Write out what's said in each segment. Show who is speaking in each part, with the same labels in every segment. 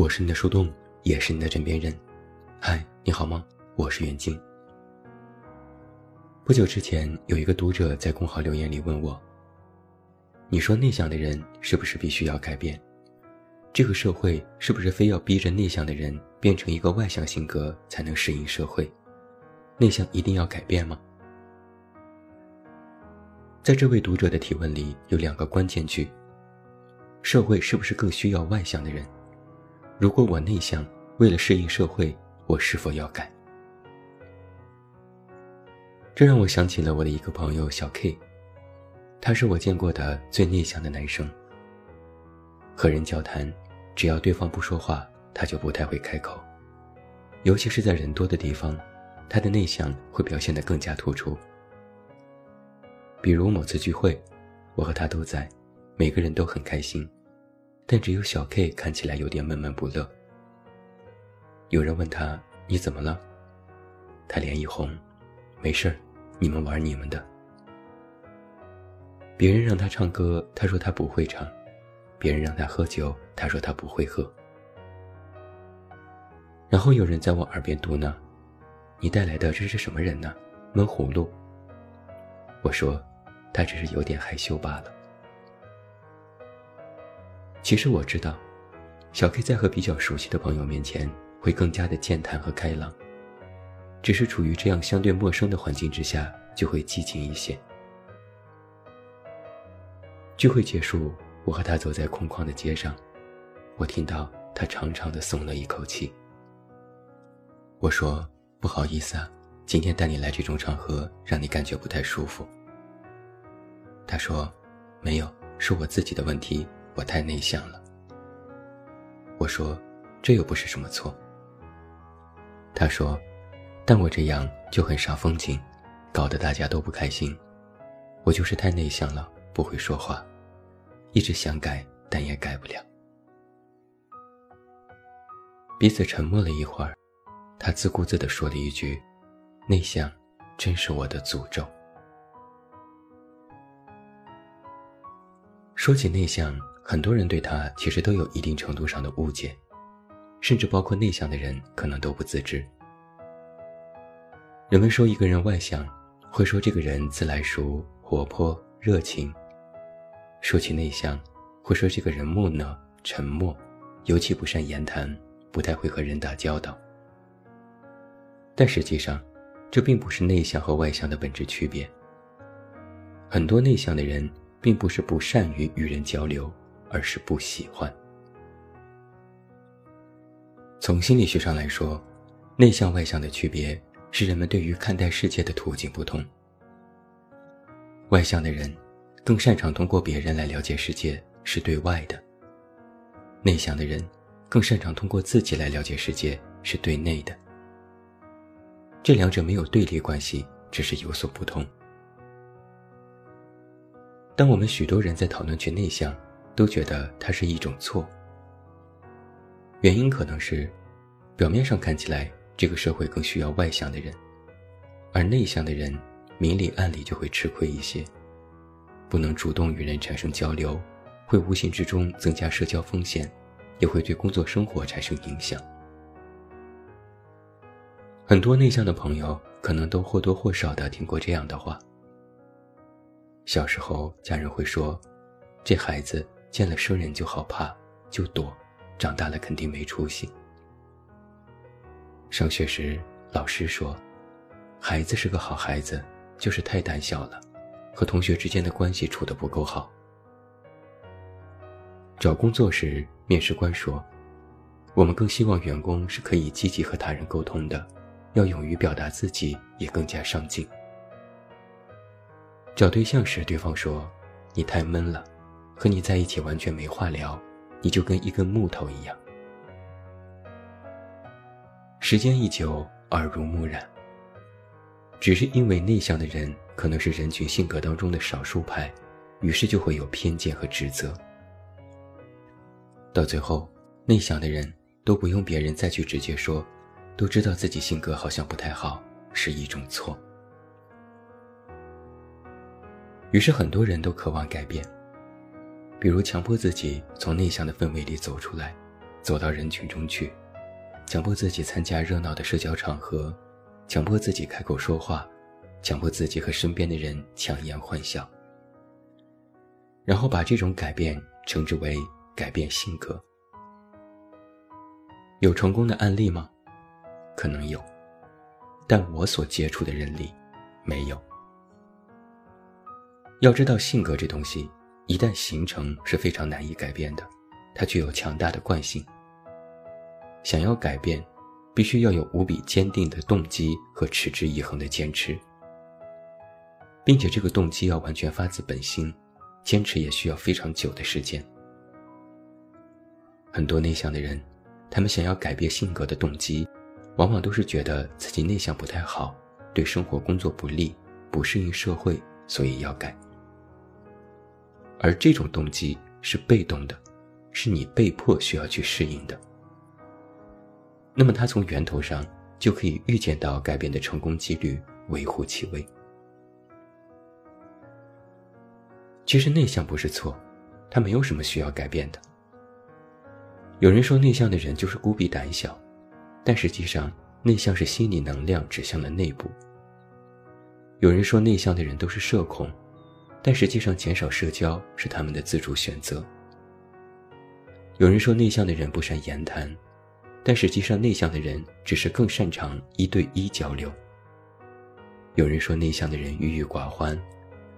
Speaker 1: 我是你的树洞，也是你的枕边人。嗨，你好吗？我是袁静。不久之前，有一个读者在公号留言里问我：“你说内向的人是不是必须要改变？这个社会是不是非要逼着内向的人变成一个外向性格才能适应社会？内向一定要改变吗？”在这位读者的提问里，有两个关键句：社会是不是更需要外向的人？如果我内向，为了适应社会，我是否要改？这让我想起了我的一个朋友小 K，他是我见过的最内向的男生。和人交谈，只要对方不说话，他就不太会开口，尤其是在人多的地方，他的内向会表现得更加突出。比如某次聚会，我和他都在，每个人都很开心。但只有小 K 看起来有点闷闷不乐。有人问他：“你怎么了？”他脸一红：“没事儿，你们玩你们的。”别人让他唱歌，他说他不会唱；别人让他喝酒，他说他不会喝。然后有人在我耳边嘟囔：“你带来的这是什么人呢？闷葫芦。”我说：“他只是有点害羞罢了。”其实我知道，小 K 在和比较熟悉的朋友面前会更加的健谈和开朗，只是处于这样相对陌生的环境之下，就会激情一些。聚会结束，我和他走在空旷的街上，我听到他长长的松了一口气。我说：“不好意思啊，今天带你来这种场合，让你感觉不太舒服。”他说：“没有，是我自己的问题。”我太内向了。我说，这又不是什么错。他说，但我这样就很煞风景，搞得大家都不开心。我就是太内向了，不会说话，一直想改，但也改不了。彼此沉默了一会儿，他自顾自地说了一句：“内向，真是我的诅咒。”说起内向。很多人对他其实都有一定程度上的误解，甚至包括内向的人可能都不自知。人们说一个人外向，会说这个人自来熟、活泼、热情；说起内向，会说这个人木讷、沉默，尤其不善言谈，不太会和人打交道。但实际上，这并不是内向和外向的本质区别。很多内向的人并不是不善于与人交流。而是不喜欢。从心理学上来说，内向外向的区别是人们对于看待世界的途径不同。外向的人更擅长通过别人来了解世界，是对外的；内向的人更擅长通过自己来了解世界，是对内的。这两者没有对立关系，只是有所不同。当我们许多人在讨论去内向，都觉得它是一种错。原因可能是，表面上看起来这个社会更需要外向的人，而内向的人明里暗里就会吃亏一些，不能主动与人产生交流，会无形之中增加社交风险，也会对工作生活产生影响。很多内向的朋友可能都或多或少的听过这样的话：小时候家人会说，这孩子。见了生人就好怕，就躲，长大了肯定没出息。上学时，老师说，孩子是个好孩子，就是太胆小了，和同学之间的关系处得不够好。找工作时，面试官说，我们更希望员工是可以积极和他人沟通的，要勇于表达自己，也更加上进。找对象时，对方说，你太闷了。和你在一起完全没话聊，你就跟一根木头一样。时间一久，耳濡目染。只是因为内向的人可能是人群性格当中的少数派，于是就会有偏见和指责。到最后，内向的人都不用别人再去直接说，都知道自己性格好像不太好，是一种错。于是很多人都渴望改变。比如强迫自己从内向的氛围里走出来，走到人群中去，强迫自己参加热闹的社交场合，强迫自己开口说话，强迫自己和身边的人强颜欢笑，然后把这种改变称之为改变性格。有成功的案例吗？可能有，但我所接触的人里，没有。要知道，性格这东西一旦形成是非常难以改变的，它具有强大的惯性。想要改变，必须要有无比坚定的动机和持之以恒的坚持，并且这个动机要完全发自本心，坚持也需要非常久的时间。很多内向的人，他们想要改变性格的动机，往往都是觉得自己内向不太好，对生活工作不利，不适应社会，所以要改。而这种动机是被动的，是你被迫需要去适应的。那么，他从源头上就可以预见到改变的成功几率微乎其微。其实内向不是错，他没有什么需要改变的。有人说内向的人就是孤僻胆小，但实际上内向是心理能量指向了内部。有人说内向的人都是社恐。但实际上，减少社交是他们的自主选择。有人说内向的人不善言谈，但实际上内向的人只是更擅长一对一交流。有人说内向的人郁郁寡欢，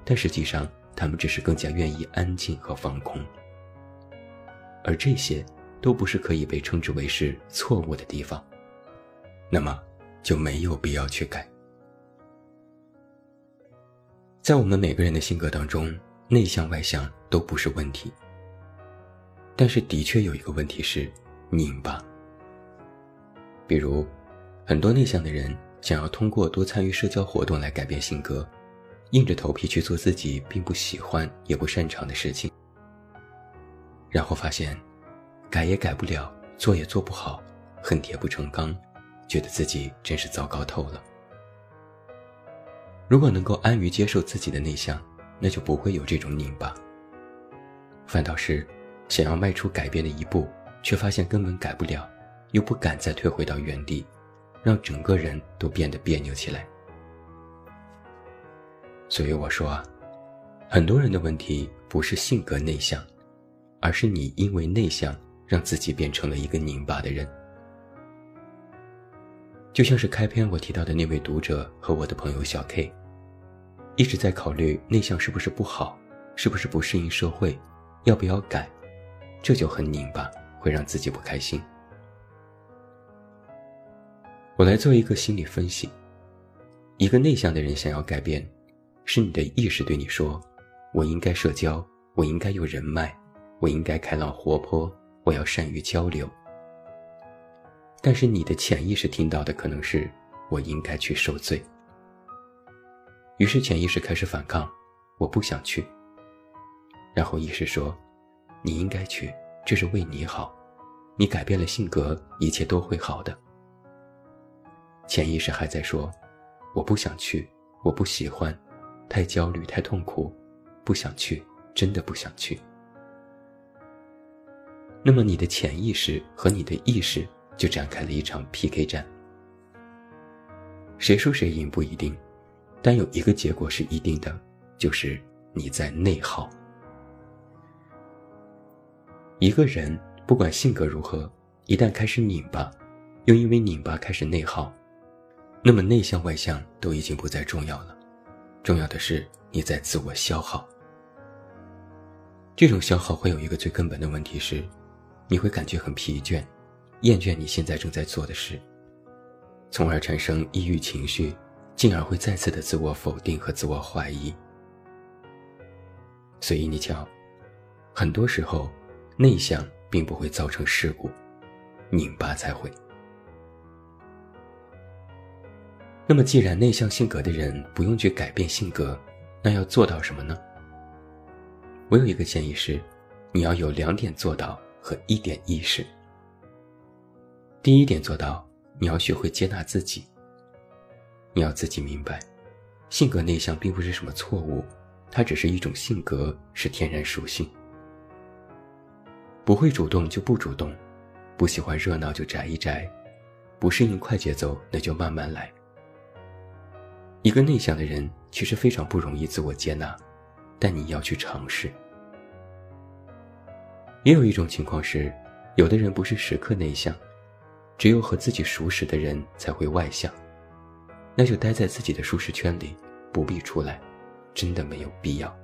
Speaker 1: 但实际上他们只是更加愿意安静和放空。而这些都不是可以被称之为是错误的地方，那么就没有必要去改。在我们每个人的性格当中，内向外向都不是问题。但是的确有一个问题是拧巴。比如，很多内向的人想要通过多参与社交活动来改变性格，硬着头皮去做自己并不喜欢也不擅长的事情，然后发现，改也改不了，做也做不好，恨铁不成钢，觉得自己真是糟糕透了。如果能够安于接受自己的内向，那就不会有这种拧巴。反倒是想要迈出改变的一步，却发现根本改不了，又不敢再退回到原地，让整个人都变得别扭起来。所以我说啊，很多人的问题不是性格内向，而是你因为内向让自己变成了一个拧巴的人。就像是开篇我提到的那位读者和我的朋友小 K。一直在考虑内向是不是不好，是不是不适应社会，要不要改，这就很拧巴，会让自己不开心。我来做一个心理分析：一个内向的人想要改变，是你的意识对你说：“我应该社交，我应该有人脉，我应该开朗活泼，我要善于交流。”但是你的潜意识听到的可能是：“我应该去受罪。”于是潜意识开始反抗，我不想去。然后意识说：“你应该去，这是为你好。你改变了性格，一切都会好的。”潜意识还在说：“我不想去，我不喜欢，太焦虑，太痛苦，不想去，真的不想去。”那么你的潜意识和你的意识就展开了一场 PK 战，谁输谁赢不一定。但有一个结果是一定的，就是你在内耗。一个人不管性格如何，一旦开始拧巴，又因为拧巴开始内耗，那么内向外向都已经不再重要了。重要的是你在自我消耗。这种消耗会有一个最根本的问题是，你会感觉很疲倦，厌倦你现在正在做的事，从而产生抑郁情绪。进而会再次的自我否定和自我怀疑，所以你瞧，很多时候内向并不会造成事故，拧巴才会。那么，既然内向性格的人不用去改变性格，那要做到什么呢？我有一个建议是，你要有两点做到和一点意识。第一点做到，你要学会接纳自己。你要自己明白，性格内向并不是什么错误，它只是一种性格，是天然属性。不会主动就不主动，不喜欢热闹就宅一宅，不适应快节奏那就慢慢来。一个内向的人其实非常不容易自我接纳，但你要去尝试。也有一种情况是，有的人不是时刻内向，只有和自己熟识的人才会外向，那就待在自己的舒适圈里，不必出来，真的没有必要。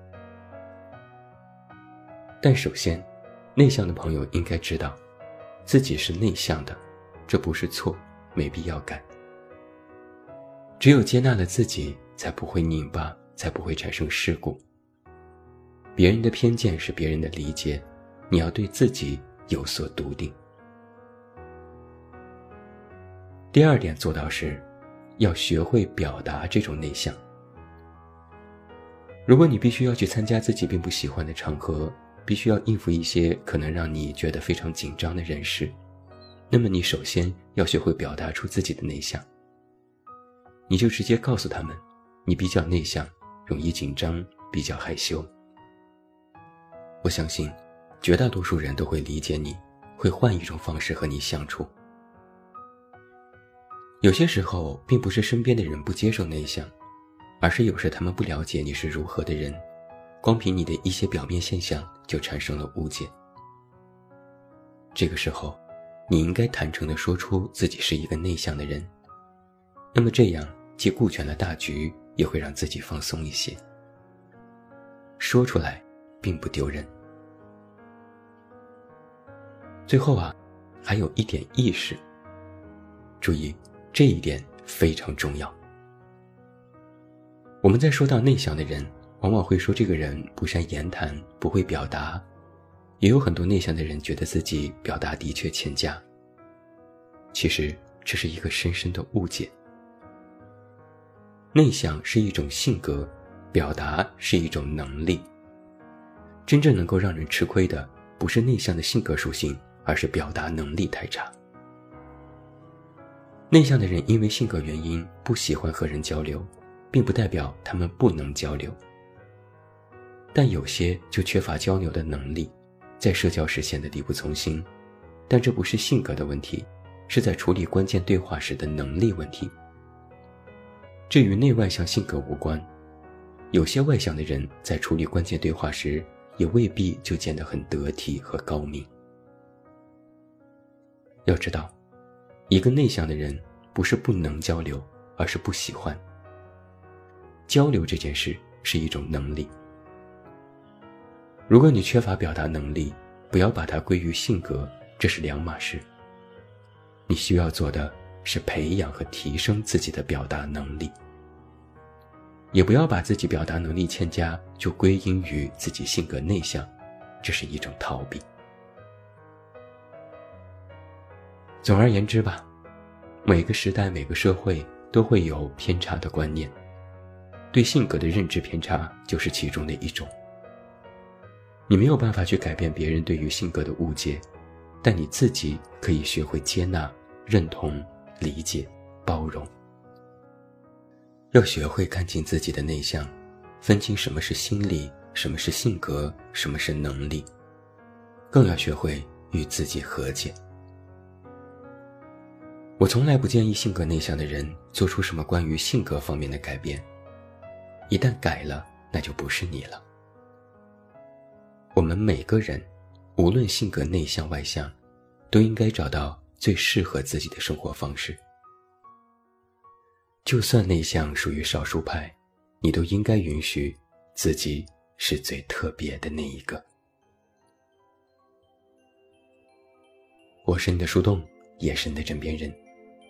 Speaker 1: 但首先，内向的朋友应该知道，自己是内向的，这不是错，没必要改。只有接纳了自己，才不会拧巴，才不会产生事故。别人的偏见是别人的理解。你要对自己有所笃定。第二点做到是，要学会表达这种内向。如果你必须要去参加自己并不喜欢的场合，必须要应付一些可能让你觉得非常紧张的人事，那么你首先要学会表达出自己的内向。你就直接告诉他们，你比较内向，容易紧张，比较害羞。我相信。绝大多数人都会理解你，会换一种方式和你相处。有些时候，并不是身边的人不接受内向，而是有时他们不了解你是如何的人，光凭你的一些表面现象就产生了误解。这个时候，你应该坦诚地说出自己是一个内向的人，那么这样既顾全了大局，也会让自己放松一些。说出来，并不丢人。最后啊，还有一点意识。注意，这一点非常重要。我们在说到内向的人，往往会说这个人不善言谈，不会表达。也有很多内向的人觉得自己表达的确欠佳。其实这是一个深深的误解。内向是一种性格，表达是一种能力。真正能够让人吃亏的，不是内向的性格属性。而是表达能力太差。内向的人因为性格原因不喜欢和人交流，并不代表他们不能交流。但有些就缺乏交流的能力，在社交时显得力不从心。但这不是性格的问题，是在处理关键对话时的能力问题。这与内外向性格无关。有些外向的人在处理关键对话时，也未必就见得很得体和高明。要知道，一个内向的人不是不能交流，而是不喜欢。交流这件事是一种能力。如果你缺乏表达能力，不要把它归于性格，这是两码事。你需要做的是培养和提升自己的表达能力。也不要把自己表达能力欠佳就归因于自己性格内向，这是一种逃避。总而言之吧，每个时代、每个社会都会有偏差的观念，对性格的认知偏差就是其中的一种。你没有办法去改变别人对于性格的误解，但你自己可以学会接纳、认同、理解、包容。要学会看清自己的内向，分清什么是心理，什么是性格，什么是能力，更要学会与自己和解。我从来不建议性格内向的人做出什么关于性格方面的改变，一旦改了，那就不是你了。我们每个人，无论性格内向外向，都应该找到最适合自己的生活方式。就算内向属于少数派，你都应该允许自己是最特别的那一个。我是你的树洞，也是你的枕边人。